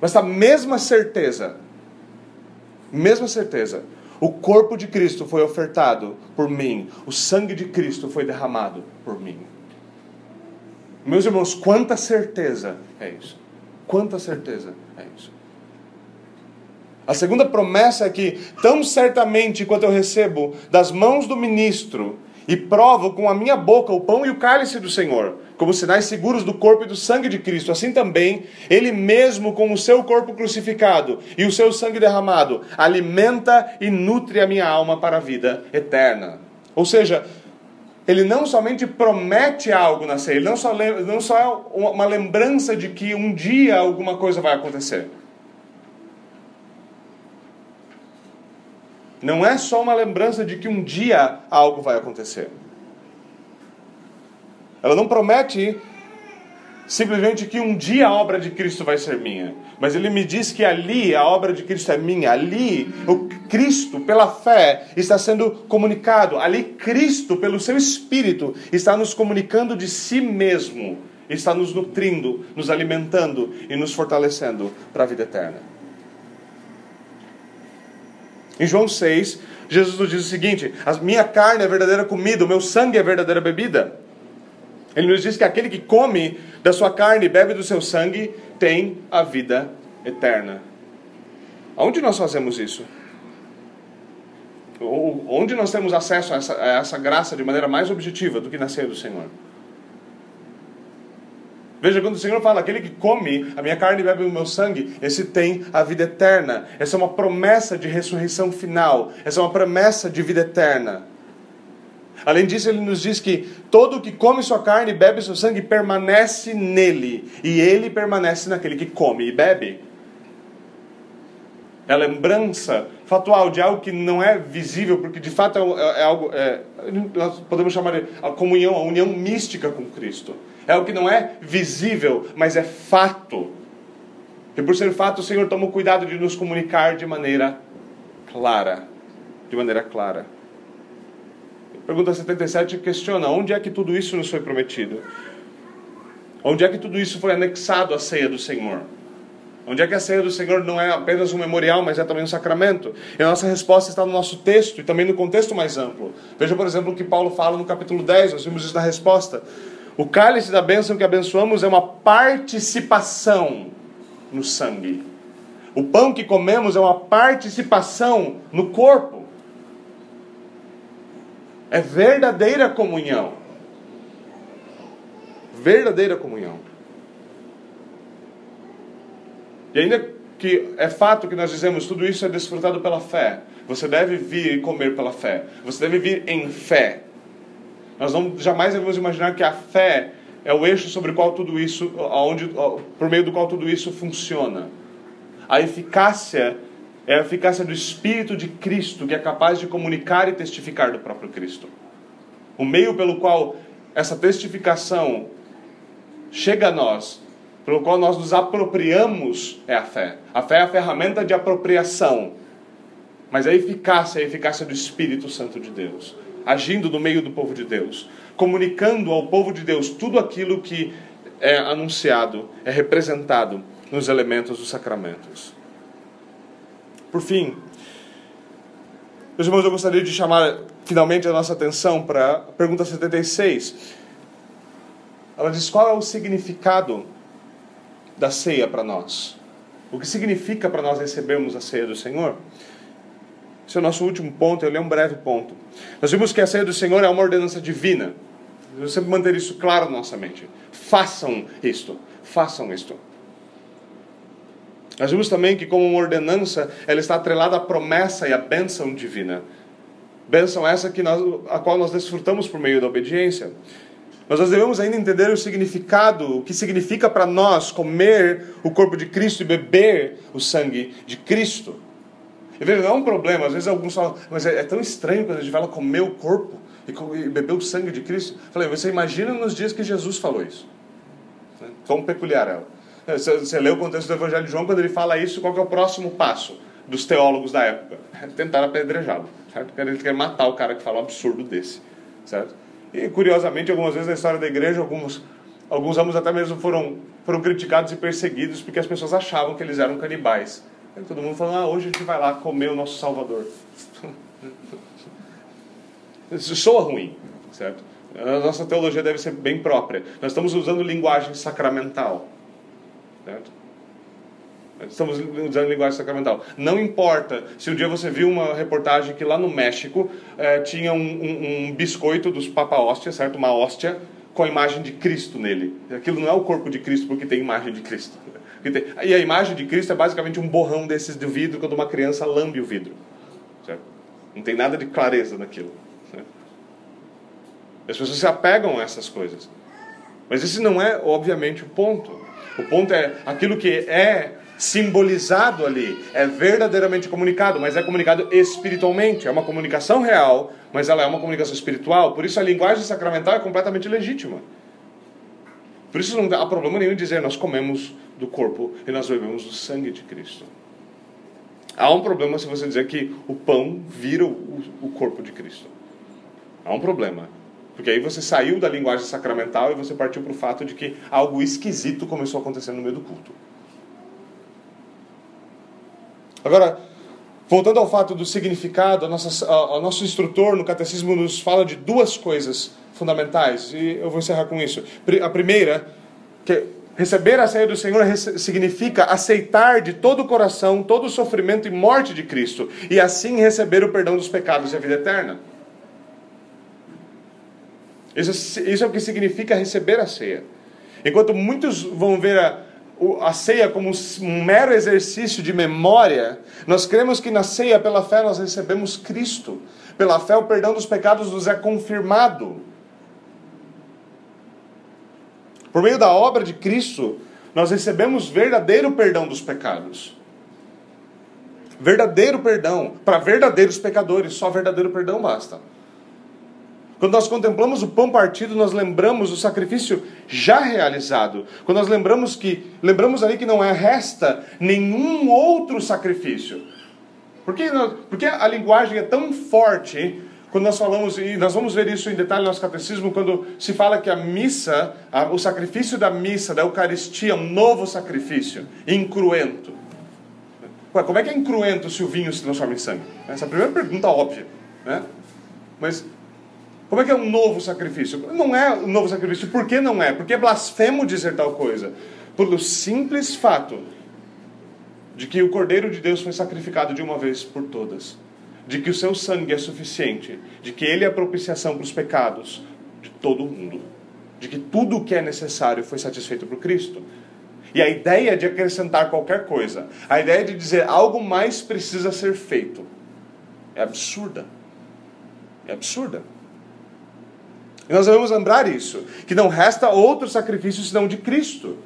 Mas a mesma certeza, mesma certeza, o corpo de Cristo foi ofertado por mim, o sangue de Cristo foi derramado por mim. Meus irmãos, quanta certeza é isso? Quanta certeza é isso? A segunda promessa é que, tão certamente quanto eu recebo das mãos do ministro e provo com a minha boca o pão e o cálice do Senhor, como sinais seguros do corpo e do sangue de Cristo, assim também ele mesmo com o seu corpo crucificado e o seu sangue derramado alimenta e nutre a minha alma para a vida eterna. Ou seja, ele não somente promete algo na ceia, ele não só, não só é uma lembrança de que um dia alguma coisa vai acontecer. Não é só uma lembrança de que um dia algo vai acontecer. Ela não promete simplesmente que um dia a obra de Cristo vai ser minha, mas ele me diz que ali a obra de Cristo é minha, ali o Cristo, pela fé, está sendo comunicado, ali Cristo, pelo seu Espírito, está nos comunicando de si mesmo, está nos nutrindo, nos alimentando e nos fortalecendo para a vida eterna. Em João 6, Jesus nos diz o seguinte: a minha carne é verdadeira comida, o meu sangue é verdadeira bebida. Ele nos diz que aquele que come da sua carne e bebe do seu sangue tem a vida eterna. Aonde nós fazemos isso? Onde nós temos acesso a essa, a essa graça de maneira mais objetiva do que na ceia do Senhor? Veja, quando o Senhor fala, aquele que come a minha carne e bebe o meu sangue, esse tem a vida eterna. Essa é uma promessa de ressurreição final. Essa é uma promessa de vida eterna. Além disso, ele nos diz que todo que come sua carne e bebe seu sangue permanece nele, e ele permanece naquele que come e bebe. É lembrança fatual de algo que não é visível, porque de fato é, é algo, é, nós podemos chamar de a comunhão, a união mística com Cristo. É algo que não é visível, mas é fato. E por ser fato, o Senhor toma o cuidado de nos comunicar de maneira clara. De maneira clara. Pergunta 77 questiona: onde é que tudo isso nos foi prometido? Onde é que tudo isso foi anexado à ceia do Senhor? Onde é que a ceia do Senhor não é apenas um memorial, mas é também um sacramento? E a nossa resposta está no nosso texto e também no contexto mais amplo. Veja, por exemplo, o que Paulo fala no capítulo 10, nós vimos isso na resposta. O cálice da bênção que abençoamos é uma participação no sangue. O pão que comemos é uma participação no corpo. É verdadeira comunhão. Verdadeira comunhão. E ainda que é fato que nós dizemos tudo isso é desfrutado pela fé. Você deve vir e comer pela fé. Você deve vir em fé. Nós não jamais devemos imaginar que a fé é o eixo sobre o qual tudo isso, aonde, por meio do qual tudo isso funciona. A eficácia é a eficácia do Espírito de Cristo que é capaz de comunicar e testificar do próprio Cristo. O meio pelo qual essa testificação chega a nós pelo qual nós nos apropriamos é a fé. A fé é a ferramenta de apropriação. Mas a eficácia é a eficácia do Espírito Santo de Deus, agindo no meio do povo de Deus, comunicando ao povo de Deus tudo aquilo que é anunciado, é representado nos elementos dos sacramentos. Por fim, meus irmãos, eu gostaria de chamar finalmente a nossa atenção para a pergunta 76. Ela diz: qual é o significado da ceia para nós. O que significa para nós recebermos a ceia do Senhor? Esse é o nosso último ponto, eu leio um breve ponto. Nós vimos que a ceia do Senhor é uma ordenança divina. Devemos sempre manter isso claro na nossa mente. Façam isto, façam isto. Nós vimos também que, como uma ordenança, ela está atrelada à promessa e à bênção divina. Bênção essa que nós, a qual nós desfrutamos por meio da obediência. Mas nós devemos ainda entender o significado, o que significa para nós comer o corpo de Cristo e beber o sangue de Cristo. E veja, não é um problema, às vezes alguns falam, mas é, é tão estranho quando a gente fala comer o corpo e, e beber o sangue de Cristo. Falei, você imagina nos dias que Jesus falou isso. Quão peculiar é. é você, você lê o contexto do Evangelho de João, quando ele fala isso, qual é o próximo passo dos teólogos da época? É tentar apedrejá-lo, certo? Ele quer matar o cara que fala um absurdo desse, certo? E curiosamente, algumas vezes na história da igreja, alguns, alguns ramos até mesmo foram, foram criticados e perseguidos porque as pessoas achavam que eles eram canibais. E todo mundo falando, ah, hoje a gente vai lá comer o nosso Salvador. Isso soa ruim, certo? A nossa teologia deve ser bem própria. Nós estamos usando linguagem sacramental, certo? Estamos usando linguagem sacramental. Não importa se um dia você viu uma reportagem que lá no México eh, tinha um, um, um, biscoito dos Papa Hóstia, certo? Uma hóstia com a imagem de Cristo nele. Aquilo não é o corpo de Cristo porque tem imagem de Cristo. E a imagem de Cristo é basicamente um borrão desses de vidro quando uma criança lambe o vidro. Certo? Não tem nada de clareza naquilo. Certo? As pessoas se apegam a essas coisas. Mas esse não é, obviamente, o ponto. O ponto é aquilo que é simbolizado ali, é verdadeiramente comunicado, mas é comunicado espiritualmente. É uma comunicação real, mas ela é uma comunicação espiritual. Por isso a linguagem sacramental é completamente legítima. Por isso não há problema nenhum em dizer nós comemos do corpo e nós bebemos do sangue de Cristo. Há um problema se você dizer que o pão vira o, corpo de Cristo. Há um problema. Porque aí você saiu da linguagem sacramental e você partiu para o fato de que algo esquisito começou a acontecer no meio do culto. Agora, voltando ao fato do significado, a nossa, a, a nosso instrutor no catecismo nos fala de duas coisas fundamentais, e eu vou encerrar com isso. A primeira, que receber a ceia do Senhor significa aceitar de todo o coração todo o sofrimento e morte de Cristo, e assim receber o perdão dos pecados e a vida eterna. Isso, isso é o que significa receber a ceia. Enquanto muitos vão ver a, a ceia como um mero exercício de memória, nós cremos que na ceia, pela fé, nós recebemos Cristo. Pela fé, o perdão dos pecados nos é confirmado. Por meio da obra de Cristo, nós recebemos verdadeiro perdão dos pecados. Verdadeiro perdão. Para verdadeiros pecadores, só verdadeiro perdão basta. Quando nós contemplamos o pão partido, nós lembramos o sacrifício já realizado. Quando nós lembramos que lembramos ali que não é resta nenhum outro sacrifício. Por que, porque a linguagem é tão forte quando nós falamos, e nós vamos ver isso em detalhe no nosso catecismo, quando se fala que a missa, a, o sacrifício da missa, da Eucaristia, é um novo sacrifício, incruento. Ué, como é que é incruento se o vinho se transforma em sangue? Essa é a primeira pergunta óbvia. Né? Mas como é que é um novo sacrifício? Não é um novo sacrifício. Por que não é? Porque é blasfemo dizer tal coisa. Pelo simples fato de que o Cordeiro de Deus foi sacrificado de uma vez por todas. De que o seu sangue é suficiente. De que ele é a propiciação para os pecados de todo mundo. De que tudo o que é necessário foi satisfeito por Cristo. E a ideia de acrescentar qualquer coisa, a ideia de dizer algo mais precisa ser feito, é absurda. É absurda. E nós devemos lembrar isso, que não resta outro sacrifício senão de Cristo.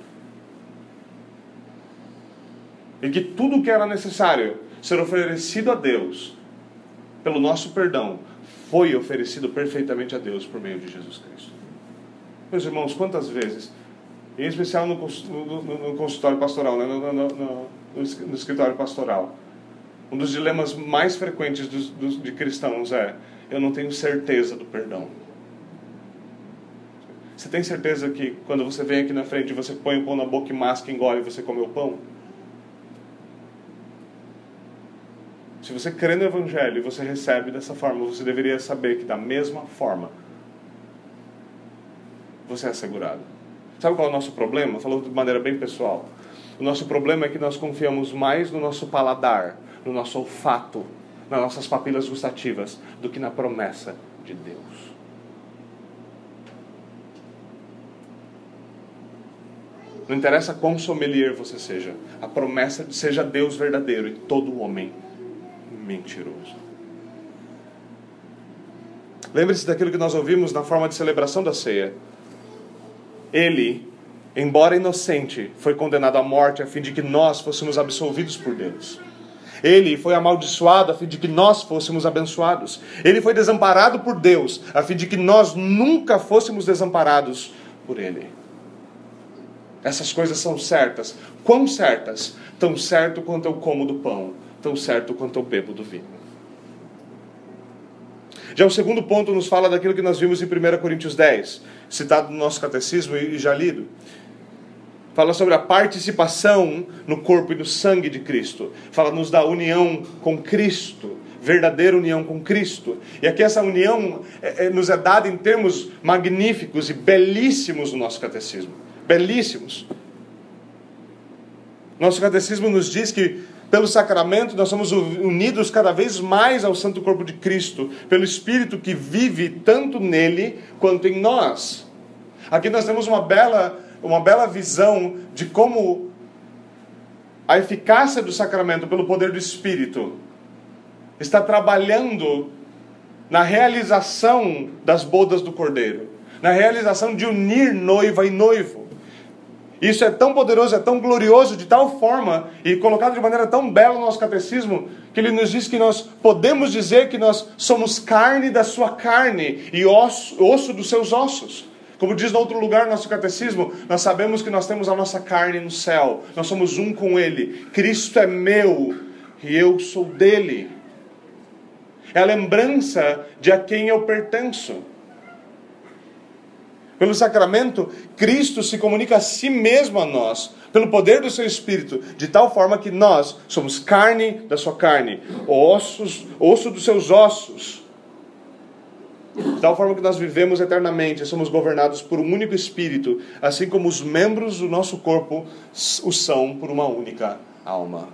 E que tudo o que era necessário ser oferecido a Deus pelo nosso perdão foi oferecido perfeitamente a Deus por meio de Jesus Cristo. Meus irmãos, quantas vezes, em especial no, no, no consultório pastoral, né? no, no, escritório pastoral, um dos dilemas mais frequentes dos, dos, de cristãos é: eu não tenho certeza do perdão. Você tem certeza que quando você vem aqui na frente, você põe o pão na boca e masca, engole e você come o pão? Se você crê no Evangelho e você recebe dessa forma, você deveria saber que da mesma forma você é assegurado. Sabe qual é o nosso problema? Falando de maneira bem pessoal. O nosso problema é que nós confiamos mais no nosso paladar, no nosso olfato, nas nossas papilas gustativas, do que na promessa de Deus. Não interessa quão sommelier você seja, a promessa seja Deus verdadeiro e todo homem mentiroso. Lembre-se daquilo que nós ouvimos na forma de celebração da ceia. Ele, embora inocente, foi condenado à morte a fim de que nós fôssemos absolvidos por Deus. Ele foi amaldiçoado a fim de que nós fôssemos abençoados. Ele foi desamparado por Deus a fim de que nós nunca fôssemos desamparados por Ele. Essas coisas são certas. Quão certas? Tão certo quanto eu como do pão, tão certo quanto eu bebo do vinho. Já o segundo ponto nos fala daquilo que nós vimos em 1 Coríntios 10, citado no nosso catecismo e já lido. Fala sobre a participação no corpo e no sangue de Cristo. Fala-nos da união com Cristo, verdadeira união com Cristo. E aqui essa união é, é, nos é dada em termos magníficos e belíssimos no nosso catecismo belíssimos. Nosso catecismo nos diz que pelo sacramento nós somos unidos cada vez mais ao Santo Corpo de Cristo, pelo Espírito que vive tanto nele quanto em nós. Aqui nós temos uma bela, uma bela visão de como a eficácia do sacramento pelo poder do Espírito está trabalhando na realização das bodas do Cordeiro, na realização de unir noiva e noivo. Isso é tão poderoso, é tão glorioso, de tal forma, e colocado de maneira tão bela no nosso catecismo, que ele nos diz que nós podemos dizer que nós somos carne da sua carne e osso, osso dos seus ossos. Como diz no outro lugar no nosso catecismo, nós sabemos que nós temos a nossa carne no céu, nós somos um com Ele. Cristo é meu e eu sou dele. É a lembrança de a quem eu pertenço. Pelo sacramento, Cristo se comunica a si mesmo a nós, pelo poder do seu Espírito, de tal forma que nós somos carne da sua carne, ossos, osso dos seus ossos. De tal forma que nós vivemos eternamente, somos governados por um único Espírito, assim como os membros do nosso corpo o são por uma única alma.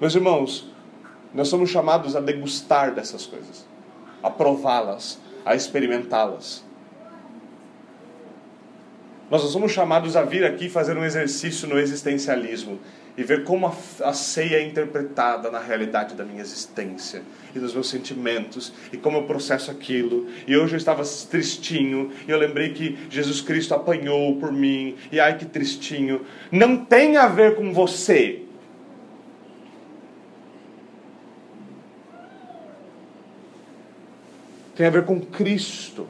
Meus irmãos, nós somos chamados a degustar dessas coisas, a prová-las, a experimentá-las. Nós somos chamados a vir aqui fazer um exercício no existencialismo e ver como a, a, ceia é interpretada na realidade da minha existência e dos meus sentimentos e como eu processo aquilo. E hoje eu estava tristinho e eu lembrei que Jesus Cristo apanhou por mim e ai que tristinho. Não tem a ver com você. Tem a ver com Cristo.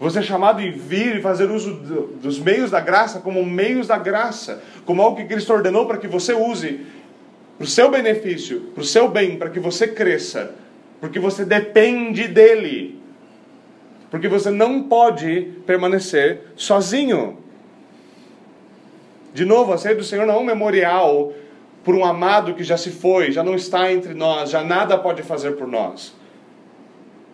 Você é chamado a vir e fazer uso dos meios da graça como meios da graça, como algo que Cristo ordenou para que você use para o seu benefício, para o seu bem, para que você cresça, porque você depende dele. Porque você não pode permanecer sozinho. De novo, a ceia do Senhor não é um memorial por um amado que já se foi, já não está entre nós, já nada pode fazer por nós.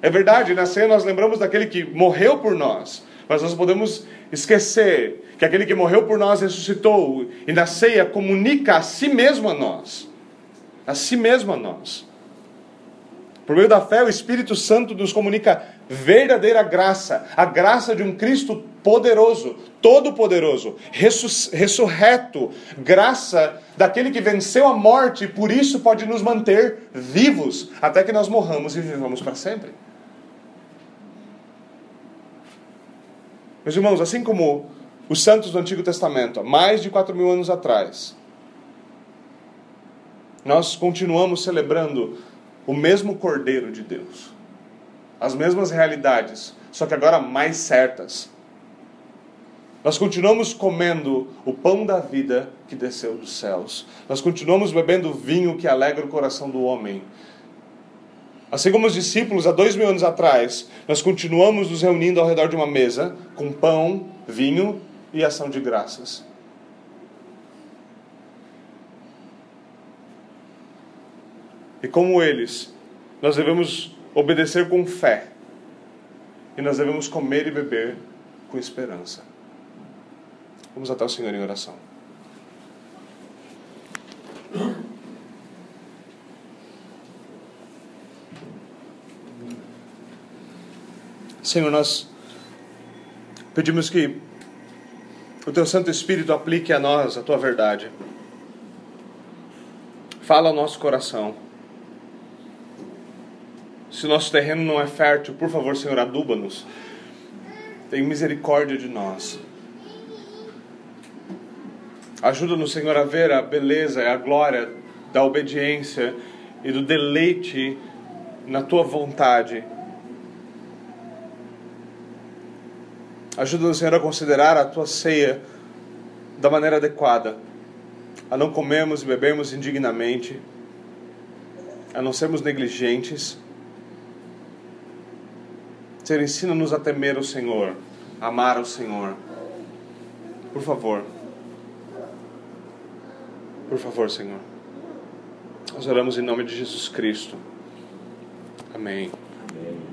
É verdade, na ceia nós lembramos daquele que morreu por nós, mas nós podemos esquecer que aquele que morreu por nós ressuscitou e na ceia comunica a si mesmo a nós. A si mesmo a nós. Por meio da fé, o Espírito Santo nos comunica verdadeira graça, a graça de um Cristo poderoso, todo-poderoso, ressurreto, graça daquele que venceu a morte e por isso pode nos manter vivos até que nós morramos e vivamos para sempre. Meus irmãos, assim como os santos do Antigo Testamento, há mais de 4 mil anos atrás, nós continuamos celebrando o mesmo Cordeiro de Deus, as mesmas realidades, só que agora mais certas. Nós continuamos comendo o pão da vida que desceu dos céus. Nós continuamos bebendo o vinho que alegra o coração do homem. Assim como os discípulos há dois mil anos atrás, nós continuamos nos reunindo ao redor de uma mesa com pão, vinho e ação de graças. E como eles, nós devemos obedecer com fé. E nós devemos comer e beber com esperança. Vamos até o Senhor em oração. Senhor, nós pedimos que o Teu Santo Espírito aplique a nós a Tua verdade. Fala ao nosso coração. Se o nosso terreno não é fértil, por favor, Senhor, aduba-nos. Tenha misericórdia de nós. Ajuda-nos, Senhor, a ver a beleza e a glória da obediência e do deleite na tua vontade. Ajuda-nos, Senhor, a considerar a tua ceia da maneira adequada, a não comermos e bebermos indignamente, a não sermos negligentes Senhor, ensina-nos a temer o Senhor, a amar o Senhor. Por favor. Por favor, Senhor. Nós oramos em nome de Jesus Cristo. Amém. Amém.